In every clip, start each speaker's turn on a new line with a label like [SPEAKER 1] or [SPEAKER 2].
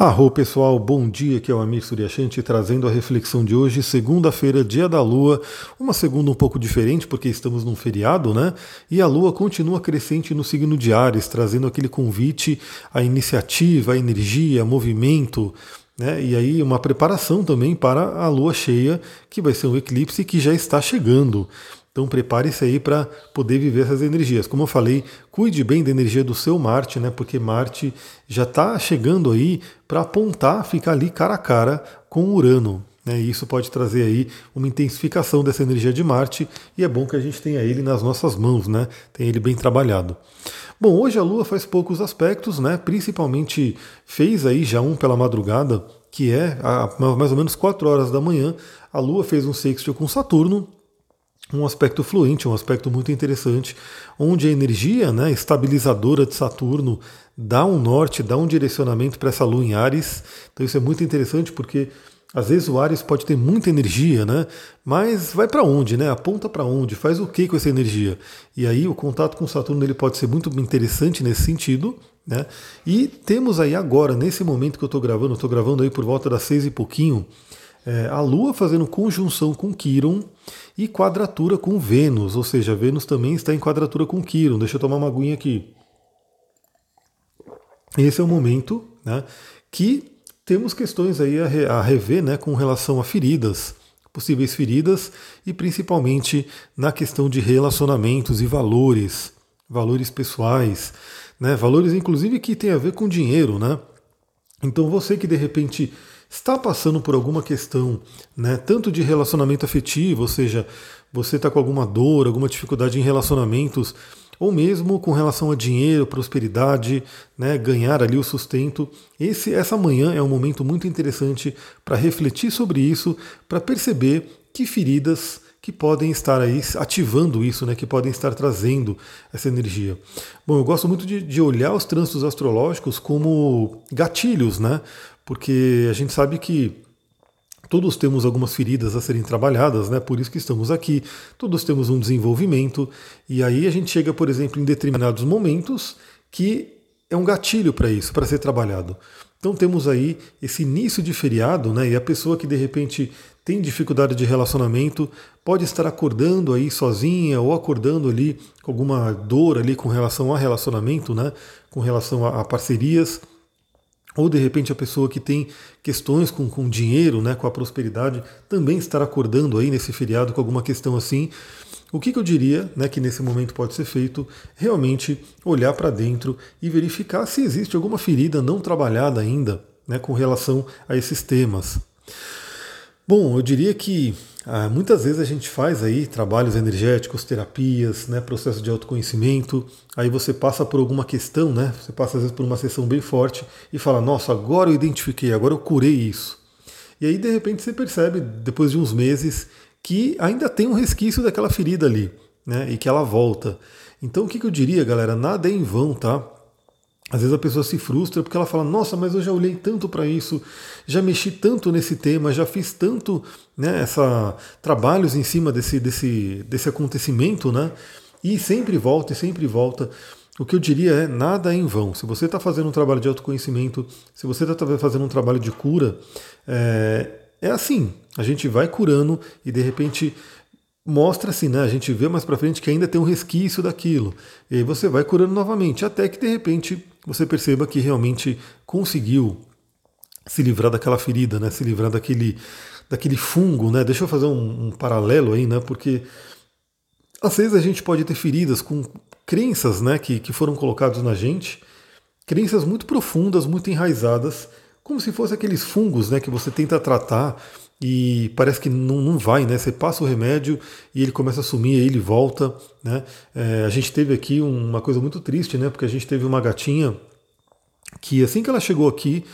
[SPEAKER 1] Arro pessoal, bom dia, aqui é o Amir Suryashanti trazendo a reflexão de hoje, segunda-feira, dia da Lua, uma segunda um pouco diferente porque estamos num feriado, né? E a Lua continua crescente no signo de Ares, trazendo aquele convite à iniciativa, à energia, movimento, né? E aí uma preparação também para a Lua cheia, que vai ser um eclipse que já está chegando. Então prepare-se aí para poder viver essas energias. Como eu falei, cuide bem da energia do seu Marte, né? Porque Marte já está chegando aí para apontar, ficar ali cara a cara com Urano. Né? E isso pode trazer aí uma intensificação dessa energia de Marte e é bom que a gente tenha ele nas nossas mãos, né? Tem ele bem trabalhado. Bom, hoje a Lua faz poucos aspectos, né? Principalmente fez aí já um pela madrugada, que é a mais ou menos 4 horas da manhã. A Lua fez um sextil com Saturno, um aspecto fluente, um aspecto muito interessante, onde a energia né, estabilizadora de Saturno dá um norte, dá um direcionamento para essa lua em Ares. Então isso é muito interessante porque às vezes o Ares pode ter muita energia, né? Mas vai para onde, né? Aponta para onde? Faz o que com essa energia? E aí o contato com Saturno ele pode ser muito interessante nesse sentido, né? E temos aí agora, nesse momento que eu estou gravando, estou gravando aí por volta das seis e pouquinho, é, a Lua fazendo conjunção com Quiron e quadratura com Vênus, ou seja, Vênus também está em quadratura com Quiron. Deixa eu tomar uma aguinha aqui. Esse é o momento né, que temos questões aí a, rever né, com relação a feridas, possíveis feridas, e principalmente na questão de relacionamentos e valores, valores pessoais, né, valores inclusive que tem a ver com dinheiro. Né? Então você que de repente está passando por alguma questão, né, tanto de relacionamento afetivo, ou seja, você está com alguma dor, alguma dificuldade em relacionamentos, ou mesmo com relação a dinheiro, prosperidade, né, ganhar ali o sustento. Esse, essa manhã é um momento muito interessante para refletir sobre isso, para perceber que feridas que podem estar aí ativando isso, né, que podem estar trazendo essa energia. Bom, eu gosto muito de, de olhar os trânsitos astrológicos como gatilhos, né? porque a gente sabe que todos temos algumas feridas a serem trabalhadas, né? Por isso que estamos aqui. Todos temos um desenvolvimento e aí a gente chega, por exemplo, em determinados momentos que é um gatilho para isso, para ser trabalhado. Então temos aí esse início de feriado, né? E a pessoa que de repente tem dificuldade de relacionamento pode estar acordando aí sozinha ou acordando ali com alguma dor ali com relação a relacionamento, né? Com relação a, a parcerias. Ou de repente a pessoa que tem questões com, com dinheiro, né, com a prosperidade, também estar acordando aí nesse feriado com alguma questão assim. O que, que eu diria né, que nesse momento pode ser feito? Realmente olhar para dentro e verificar se existe alguma ferida não trabalhada ainda né, com relação a esses temas. Bom, eu diria que ah, muitas vezes a gente faz aí trabalhos energéticos, terapias, né, processo de autoconhecimento, aí você passa por alguma questão, né, você passa às vezes por uma sessão bem forte e fala, nossa, agora eu identifiquei, agora eu curei isso. E aí de repente você percebe, depois de uns meses, que ainda tem um resquício daquela ferida ali, né, e que ela volta. Então o que, que eu diria, galera, nada é em vão, tá? Às vezes a pessoa se frustra porque ela fala: Nossa, mas eu já olhei tanto para isso, já mexi tanto nesse tema, já fiz tanto né, essa, trabalhos em cima desse, desse, desse acontecimento, né? E sempre volta e sempre volta. O que eu diria é: nada é em vão. Se você está fazendo um trabalho de autoconhecimento, se você está fazendo um trabalho de cura, é, é assim: a gente vai curando e de repente mostra-se, né? A gente vê mais para frente que ainda tem um resquício daquilo. E aí você vai curando novamente, até que de repente você perceba que realmente conseguiu se livrar daquela ferida, né? Se livrar daquele, daquele fungo, né? Deixa eu fazer um, um paralelo aí, né? Porque às vezes a gente pode ter feridas com crenças, né? Que, que foram colocadas na gente, crenças muito profundas, muito enraizadas, como se fossem aqueles fungos, né? Que você tenta tratar e parece que não, não vai, né? Você passa o remédio e ele começa a sumir, aí ele volta, né? É, a gente teve aqui uma coisa muito triste, né? Porque a gente teve uma gatinha que assim que ela chegou aqui,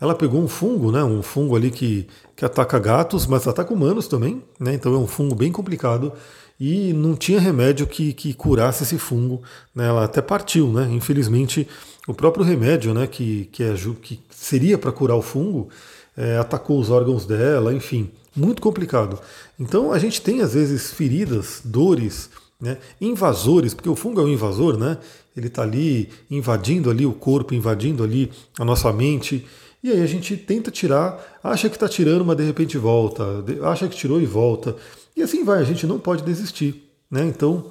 [SPEAKER 1] ela pegou um fungo, né? Um fungo ali que, que ataca gatos, mas ataca humanos também, né? Então é um fungo bem complicado e não tinha remédio que, que curasse esse fungo, né? Ela até partiu, né? Infelizmente, o próprio remédio, né? Que, que, é, que seria para curar o fungo é, atacou os órgãos dela, enfim, muito complicado. Então a gente tem às vezes feridas, dores, né? Invasores, porque o fungo é um invasor, né? Ele está ali invadindo ali o corpo, invadindo ali a nossa mente. E aí a gente tenta tirar, acha que está tirando, mas de repente volta, acha que tirou e volta. E assim vai, a gente não pode desistir. Né? Então,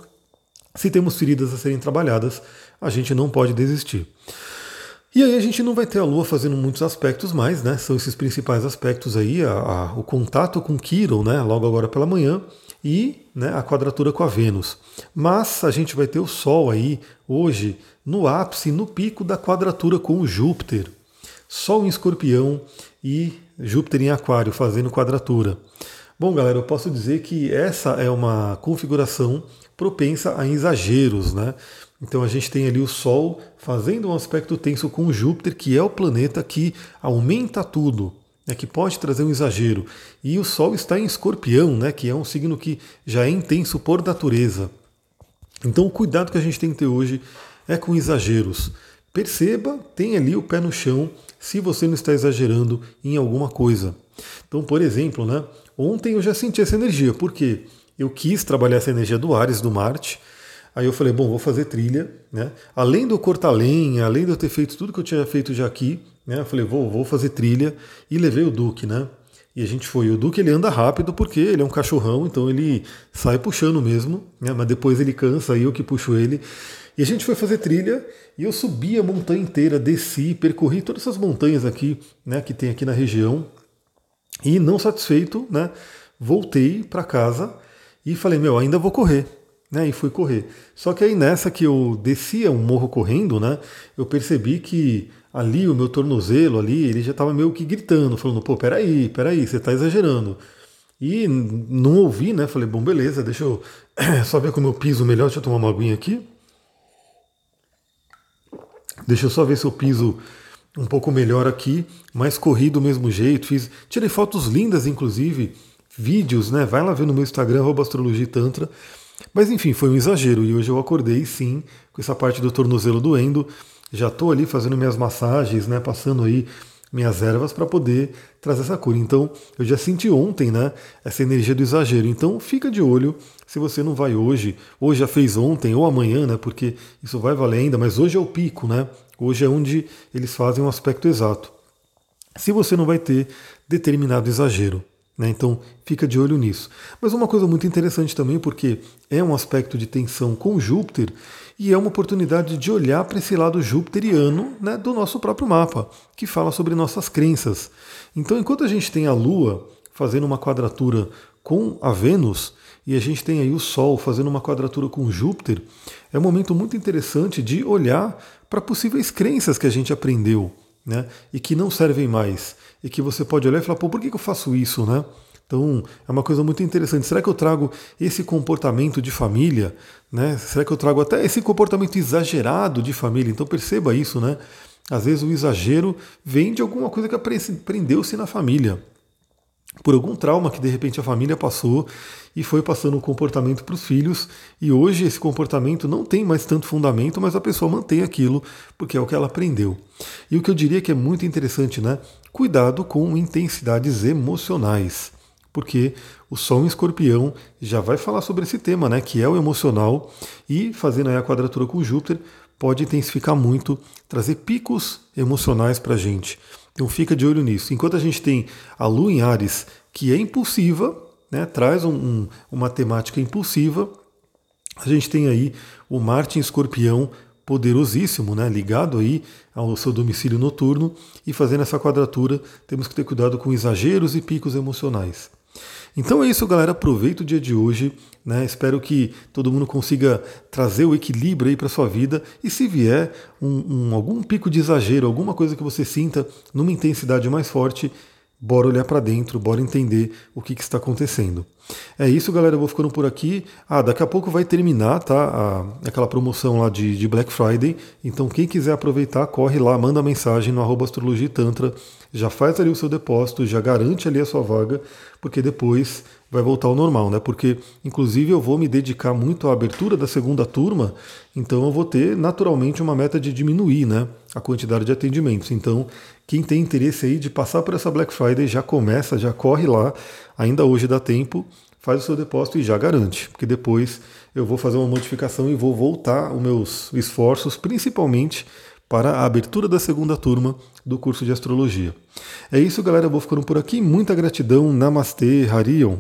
[SPEAKER 1] se temos feridas a serem trabalhadas, a gente não pode desistir. E aí a gente não vai ter a Lua fazendo muitos aspectos mais, né? São esses principais aspectos aí, a, a, o contato com Quiron, né? Logo agora pela manhã, e né, a quadratura com a Vênus. Mas a gente vai ter o Sol aí hoje no ápice, no pico da quadratura com o Júpiter. Sol em escorpião e Júpiter em aquário fazendo quadratura. Bom, galera, eu posso dizer que essa é uma configuração propensa a exageros, né? Então a gente tem ali o Sol fazendo um aspecto tenso com Júpiter, que é o planeta que aumenta tudo, né, que pode trazer um exagero. E o Sol está em Escorpião, né, que é um signo que já é intenso por natureza. Então o cuidado que a gente tem que ter hoje é com exageros. Perceba, tem ali o pé no chão se você não está exagerando em alguma coisa. Então, por exemplo, né, ontem eu já senti essa energia, porque eu quis trabalhar essa energia do Ares, do Marte. Aí eu falei, bom, vou fazer trilha, né? Além do cortar lenha, além de eu ter feito tudo que eu tinha feito já aqui, né? Eu falei, vou, vou fazer trilha e levei o Duque, né? E a gente foi. O Duque ele anda rápido porque ele é um cachorrão, então ele sai puxando mesmo, né? mas depois ele cansa, aí eu que puxo ele. E a gente foi fazer trilha e eu subi a montanha inteira, desci, percorri todas essas montanhas aqui, né, que tem aqui na região. E não satisfeito, né, voltei para casa e falei, meu, ainda vou correr. Né, e fui correr. Só que aí nessa que eu descia um morro correndo, né, eu percebi que ali o meu tornozelo ali, ele já estava meio que gritando, falando, pô, peraí, peraí, você está exagerando. E não ouvi, né? Falei, bom, beleza, deixa eu só ver como eu piso melhor, deixa eu tomar uma aguinha aqui. Deixa eu só ver se eu piso um pouco melhor aqui, mais corrido do mesmo jeito. Fiz, tirei fotos lindas, inclusive, vídeos, né? Vai lá ver no meu Instagram, astrologia tantra. Mas enfim, foi um exagero e hoje eu acordei sim com essa parte do tornozelo doendo já estou ali fazendo minhas massagens, né, passando aí minhas ervas para poder trazer essa cura. Então, eu já senti ontem, né, essa energia do exagero. Então, fica de olho se você não vai hoje, ou já fez ontem ou amanhã, né, porque isso vai valer ainda, mas hoje é o pico, né? Hoje é onde eles fazem um aspecto exato. Se você não vai ter determinado exagero, né? Então, fica de olho nisso. Mas uma coisa muito interessante também, porque é um aspecto de tensão com Júpiter, e é uma oportunidade de olhar para esse lado jupiteriano né, do nosso próprio mapa, que fala sobre nossas crenças. Então, enquanto a gente tem a Lua fazendo uma quadratura com a Vênus, e a gente tem aí o Sol fazendo uma quadratura com Júpiter, é um momento muito interessante de olhar para possíveis crenças que a gente aprendeu né, e que não servem mais. E que você pode olhar e falar, pô, por que eu faço isso? Né? Então é uma coisa muito interessante. Será que eu trago esse comportamento de família? Né? Será que eu trago até esse comportamento exagerado de família? Então perceba isso, né? Às vezes o exagero vem de alguma coisa que aprendeu-se na família. Por algum trauma que de repente a família passou e foi passando o comportamento para os filhos, e hoje esse comportamento não tem mais tanto fundamento, mas a pessoa mantém aquilo porque é o que ela aprendeu. E o que eu diria que é muito interessante, né? Cuidado com intensidades emocionais porque o Sol em Escorpião já vai falar sobre esse tema, né, que é o emocional, e fazendo aí a quadratura com Júpiter pode intensificar muito, trazer picos emocionais para a gente. Então fica de olho nisso. Enquanto a gente tem a Lua em Ares, que é impulsiva, né, traz um, um, uma temática impulsiva, a gente tem aí o Marte em Escorpião poderosíssimo, né, ligado aí ao seu domicílio noturno e fazendo essa quadratura, temos que ter cuidado com exageros e picos emocionais. Então é isso, galera. Aproveita o dia de hoje. Né? Espero que todo mundo consiga trazer o equilíbrio aí para sua vida. E se vier um, um, algum pico de exagero, alguma coisa que você sinta numa intensidade mais forte, bora olhar para dentro, bora entender o que, que, está acontecendo. É isso, galera. Eu vou ficando por aqui. Ah, daqui a pouco vai terminar, tá? A, aquela promoção lá de, de, Black Friday. Então, quem quiser aproveitar, corre lá, manda mensagem no arroba astrologia tantra, já faz ali o seu depósito, já garante ali a sua vaga, porque depois vai voltar ao normal, né? Porque, inclusive, eu vou me dedicar muito à abertura da segunda turma, então eu vou ter naturalmente uma meta de diminuir, né? A quantidade de atendimentos. Então, quem tem interesse aí de passar por essa Black Friday já começa, já corre lá, ainda hoje dá tempo, faz o seu depósito e já garante, porque depois eu vou fazer uma modificação e vou voltar os meus esforços, principalmente para a abertura da segunda turma do curso de astrologia. É isso, galera. Eu vou ficando por aqui. Muita gratidão. Namastê, Harion.